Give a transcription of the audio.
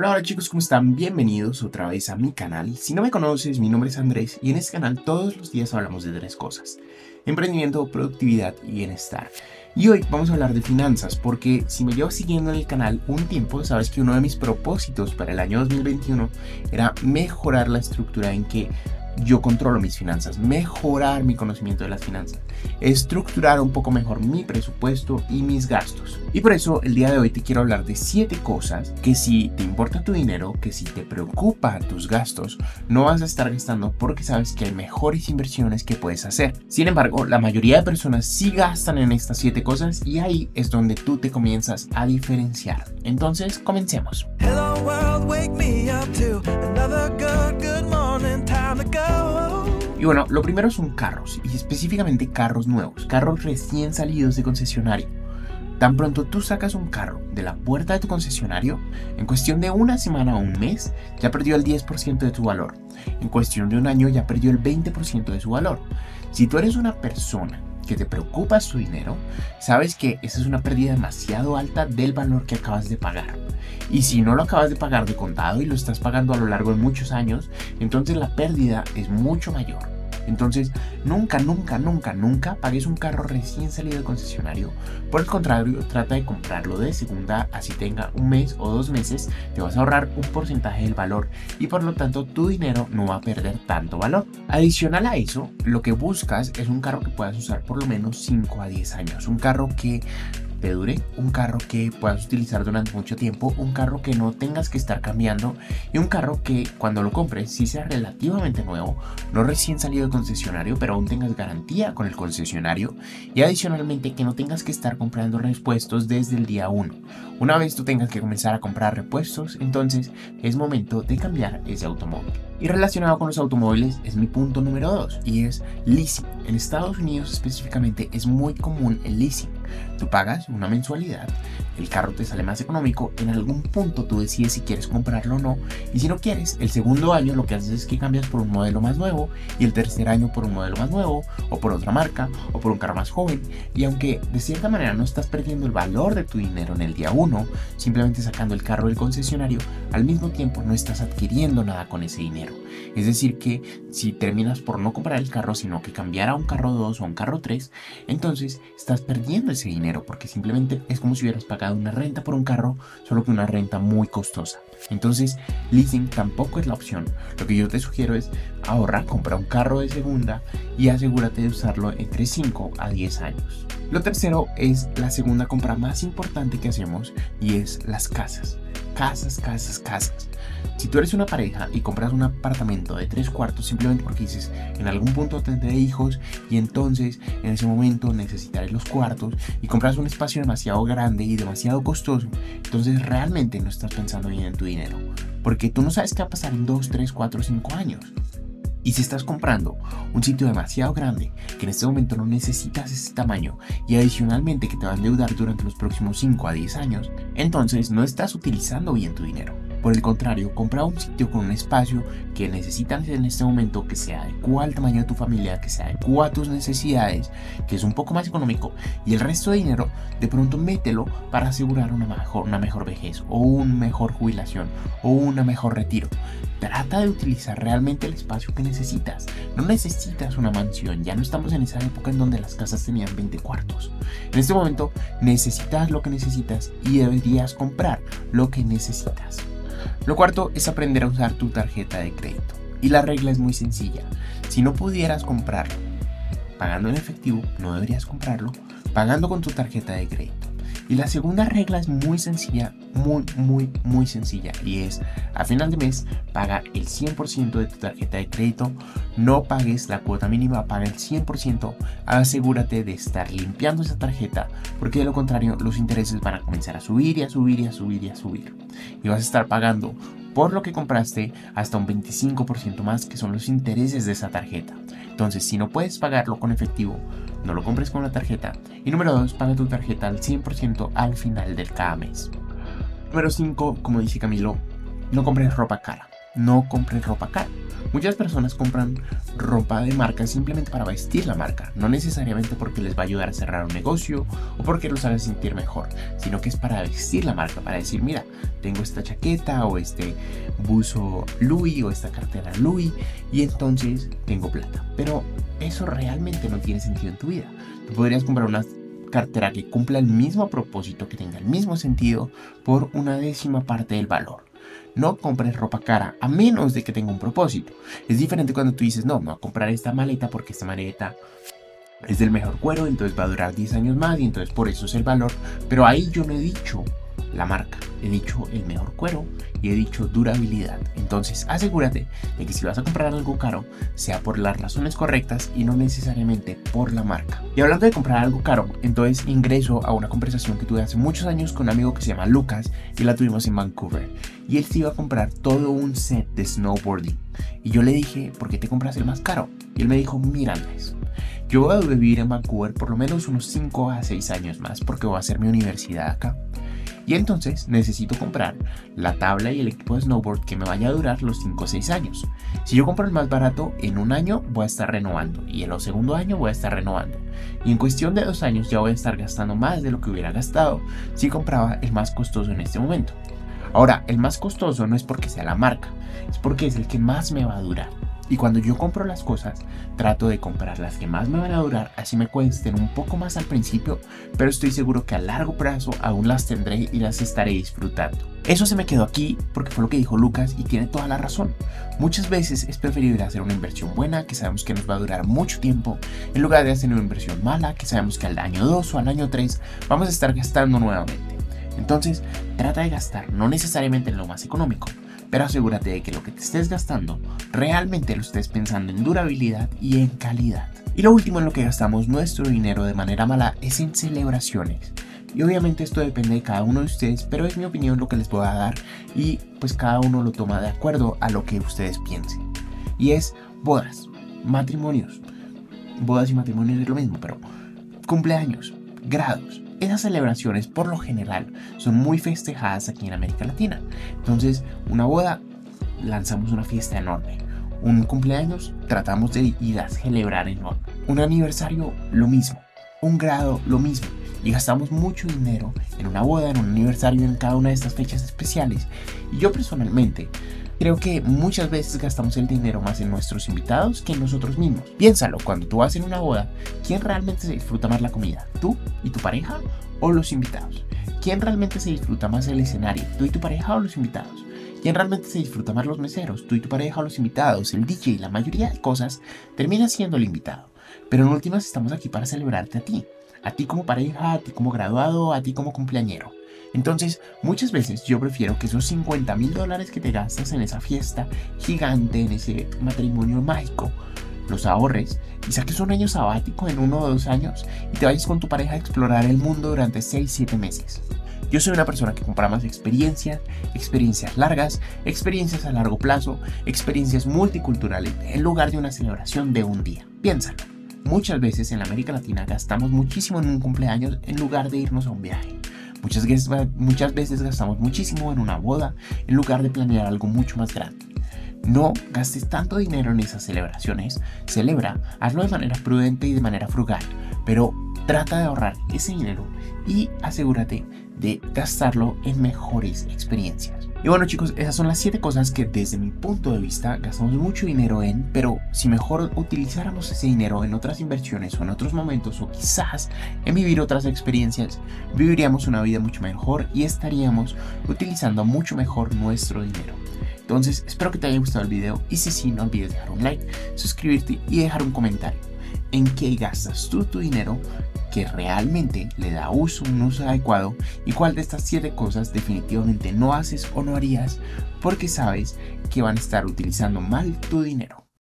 Hola, hola chicos, ¿cómo están? Bienvenidos otra vez a mi canal. Si no me conoces, mi nombre es Andrés y en este canal todos los días hablamos de tres cosas. Emprendimiento, productividad y bienestar. Y hoy vamos a hablar de finanzas porque si me llevas siguiendo en el canal un tiempo, sabes que uno de mis propósitos para el año 2021 era mejorar la estructura en que yo controlo mis finanzas, mejorar mi conocimiento de las finanzas, estructurar un poco mejor mi presupuesto y mis gastos. Y por eso el día de hoy te quiero hablar de 7 cosas que si te importa tu dinero, que si te preocupa tus gastos, no vas a estar gastando porque sabes que hay mejores inversiones que puedes hacer. Sin embargo, la mayoría de personas sí gastan en estas 7 cosas y ahí es donde tú te comienzas a diferenciar. Entonces, comencemos. Hello world, wake me Y bueno, lo primero son carros, y específicamente carros nuevos, carros recién salidos de concesionario. Tan pronto tú sacas un carro de la puerta de tu concesionario, en cuestión de una semana o un mes, ya perdió el 10% de tu valor. En cuestión de un año ya perdió el 20% de su valor. Si tú eres una persona que te preocupa su dinero, sabes que esa es una pérdida demasiado alta del valor que acabas de pagar. Y si no lo acabas de pagar de contado y lo estás pagando a lo largo de muchos años, entonces la pérdida es mucho mayor. Entonces, nunca, nunca, nunca, nunca pagues un carro recién salido del concesionario. Por el contrario, trata de comprarlo de segunda, así tenga un mes o dos meses, te vas a ahorrar un porcentaje del valor y por lo tanto tu dinero no va a perder tanto valor. Adicional a eso, lo que buscas es un carro que puedas usar por lo menos 5 a 10 años, un carro que te dure, un carro que puedas utilizar durante mucho tiempo, un carro que no tengas que estar cambiando y un carro que cuando lo compres sí sea relativamente nuevo, no recién salido de concesionario, pero aún tengas garantía con el concesionario y adicionalmente que no tengas que estar comprando repuestos desde el día 1. Una vez tú tengas que comenzar a comprar repuestos, entonces es momento de cambiar ese automóvil. Y relacionado con los automóviles es mi punto número 2 y es leasing. En Estados Unidos específicamente es muy común el leasing. Tú pagas una mensualidad, el carro te sale más económico, en algún punto tú decides si quieres comprarlo o no, y si no quieres, el segundo año lo que haces es que cambias por un modelo más nuevo, y el tercer año por un modelo más nuevo, o por otra marca, o por un carro más joven, y aunque de cierta manera no estás perdiendo el valor de tu dinero en el día 1, simplemente sacando el carro del concesionario, al mismo tiempo no estás adquiriendo nada con ese dinero. Es decir, que si terminas por no comprar el carro, sino que cambiar a un carro 2 o un carro 3, entonces estás perdiendo ese dinero porque simplemente es como si hubieras pagado una renta por un carro, solo que una renta muy costosa. Entonces, leasing tampoco es la opción. Lo que yo te sugiero es ahorra, compra un carro de segunda y asegúrate de usarlo entre 5 a 10 años. Lo tercero es la segunda compra más importante que hacemos y es las casas. Casas, casas, casas. Si tú eres una pareja y compras un apartamento de tres cuartos simplemente porque dices en algún punto tendré hijos y entonces en ese momento necesitaré los cuartos y compras un espacio demasiado grande y demasiado costoso, entonces realmente no estás pensando bien en tu dinero. Porque tú no sabes qué va a pasar en 2, 3, 4, 5 años. Y si estás comprando un sitio demasiado grande, que en este momento no necesitas ese tamaño, y adicionalmente que te va a endeudar durante los próximos 5 a 10 años, entonces no estás utilizando bien tu dinero. Por el contrario, compra un sitio con un espacio que necesitas en este momento que se adecua al tamaño de tu familia, que se adecua a tus necesidades, que es un poco más económico y el resto de dinero de pronto mételo para asegurar una mejor, una mejor vejez o una mejor jubilación o un mejor retiro. Trata de utilizar realmente el espacio que necesitas. No necesitas una mansión, ya no estamos en esa época en donde las casas tenían 20 cuartos. En este momento necesitas lo que necesitas y deberías comprar lo que necesitas. Lo cuarto es aprender a usar tu tarjeta de crédito. Y la regla es muy sencilla. Si no pudieras comprarlo pagando en efectivo, no deberías comprarlo pagando con tu tarjeta de crédito. Y la segunda regla es muy sencilla, muy, muy, muy sencilla. Y es, a final de mes, paga el 100% de tu tarjeta de crédito. No pagues la cuota mínima, paga el 100%. Asegúrate de estar limpiando esa tarjeta, porque de lo contrario, los intereses van a comenzar a subir y a subir y a subir y a subir. Y vas a estar pagando por lo que compraste hasta un 25% más, que son los intereses de esa tarjeta. Entonces, si no puedes pagarlo con efectivo, no lo compres con la tarjeta. Y número 2, paga tu tarjeta al 100% al final del cada mes. Número 5, como dice Camilo, no compres ropa cara. No compres ropa cara. Muchas personas compran ropa de marca simplemente para vestir la marca, no necesariamente porque les va a ayudar a cerrar un negocio o porque los haga sentir mejor, sino que es para vestir la marca, para decir, mira, tengo esta chaqueta o este buzo Louis o esta cartera Louis y entonces tengo plata. Pero eso realmente no tiene sentido en tu vida. Tú podrías comprar una cartera que cumpla el mismo propósito, que tenga el mismo sentido, por una décima parte del valor. No compres ropa cara a menos de que tenga un propósito. Es diferente cuando tú dices, no, me voy a comprar esta maleta porque esta maleta es del mejor cuero, entonces va a durar 10 años más y entonces por eso es el valor. Pero ahí yo no he dicho la marca, he dicho el mejor cuero y he dicho durabilidad. Entonces asegúrate de que si vas a comprar algo caro, sea por las razones correctas y no necesariamente por la marca. Y hablando de comprar algo caro, entonces ingreso a una conversación que tuve hace muchos años con un amigo que se llama Lucas y la tuvimos en Vancouver. Y él se iba a comprar todo un set de snowboarding. Y yo le dije, ¿por qué te compras el más caro? Y él me dijo, mira yo voy a vivir en Vancouver por lo menos unos 5 a 6 años más porque voy a hacer mi universidad acá. Y entonces necesito comprar la tabla y el equipo de snowboard que me vaya a durar los 5 o 6 años. Si yo compro el más barato, en un año voy a estar renovando y en el segundo año voy a estar renovando. Y en cuestión de dos años ya voy a estar gastando más de lo que hubiera gastado si compraba el más costoso en este momento. Ahora, el más costoso no es porque sea la marca, es porque es el que más me va a durar. Y cuando yo compro las cosas, trato de comprar las que más me van a durar, así me cuesten un poco más al principio, pero estoy seguro que a largo plazo aún las tendré y las estaré disfrutando. Eso se me quedó aquí porque fue lo que dijo Lucas y tiene toda la razón. Muchas veces es preferible hacer una inversión buena que sabemos que nos va a durar mucho tiempo en lugar de hacer una inversión mala que sabemos que al año 2 o al año 3 vamos a estar gastando nuevamente. Entonces, trata de gastar no necesariamente en lo más económico, pero asegúrate de que lo que te estés gastando realmente lo estés pensando en durabilidad y en calidad. Y lo último en lo que gastamos nuestro dinero de manera mala es en celebraciones. Y obviamente esto depende de cada uno de ustedes, pero es mi opinión lo que les voy a dar y pues cada uno lo toma de acuerdo a lo que ustedes piensen. Y es bodas, matrimonios. Bodas y matrimonios es lo mismo, pero cumpleaños, grados, esas celebraciones por lo general son muy festejadas aquí en América Latina. Entonces, una boda, lanzamos una fiesta enorme. Un cumpleaños, tratamos de ir a celebrar enorme. Un aniversario, lo mismo. Un grado, lo mismo. Y gastamos mucho dinero en una boda, en un aniversario, en cada una de estas fechas especiales. Y yo personalmente Creo que muchas veces gastamos el dinero más en nuestros invitados que en nosotros mismos. Piénsalo, cuando tú vas en una boda, ¿quién realmente se disfruta más la comida? ¿Tú y tu pareja o los invitados? ¿Quién realmente se disfruta más el escenario? ¿Tú y tu pareja o los invitados? ¿Quién realmente se disfruta más los meseros? ¿Tú y tu pareja o los invitados? El DJ, la mayoría de cosas termina siendo el invitado. Pero en últimas estamos aquí para celebrarte a ti. A ti como pareja, a ti como graduado, a ti como cumpleañero. Entonces, muchas veces yo prefiero que esos 50 mil dólares que te gastas en esa fiesta gigante, en ese matrimonio mágico, los ahorres y saques un año sabático en uno o dos años y te vayas con tu pareja a explorar el mundo durante 6-7 meses. Yo soy una persona que compra más experiencias, experiencias largas, experiencias a largo plazo, experiencias multiculturales en lugar de una celebración de un día. Piénsalo. Muchas veces en América Latina gastamos muchísimo en un cumpleaños en lugar de irnos a un viaje. Muchas veces, muchas veces gastamos muchísimo en una boda en lugar de planear algo mucho más grande. No gastes tanto dinero en esas celebraciones. Celebra, hazlo de manera prudente y de manera frugal, pero trata de ahorrar ese dinero y asegúrate de gastarlo en mejores experiencias. Y bueno chicos, esas son las 7 cosas que desde mi punto de vista gastamos mucho dinero en, pero si mejor utilizáramos ese dinero en otras inversiones o en otros momentos o quizás en vivir otras experiencias, viviríamos una vida mucho mejor y estaríamos utilizando mucho mejor nuestro dinero. Entonces, espero que te haya gustado el video y si sí, no olvides dejar un like, suscribirte y dejar un comentario. ¿En qué gastas tú tu dinero? que realmente le da uso, un uso adecuado y cuál de estas siete cosas definitivamente no haces o no harías porque sabes que van a estar utilizando mal tu dinero.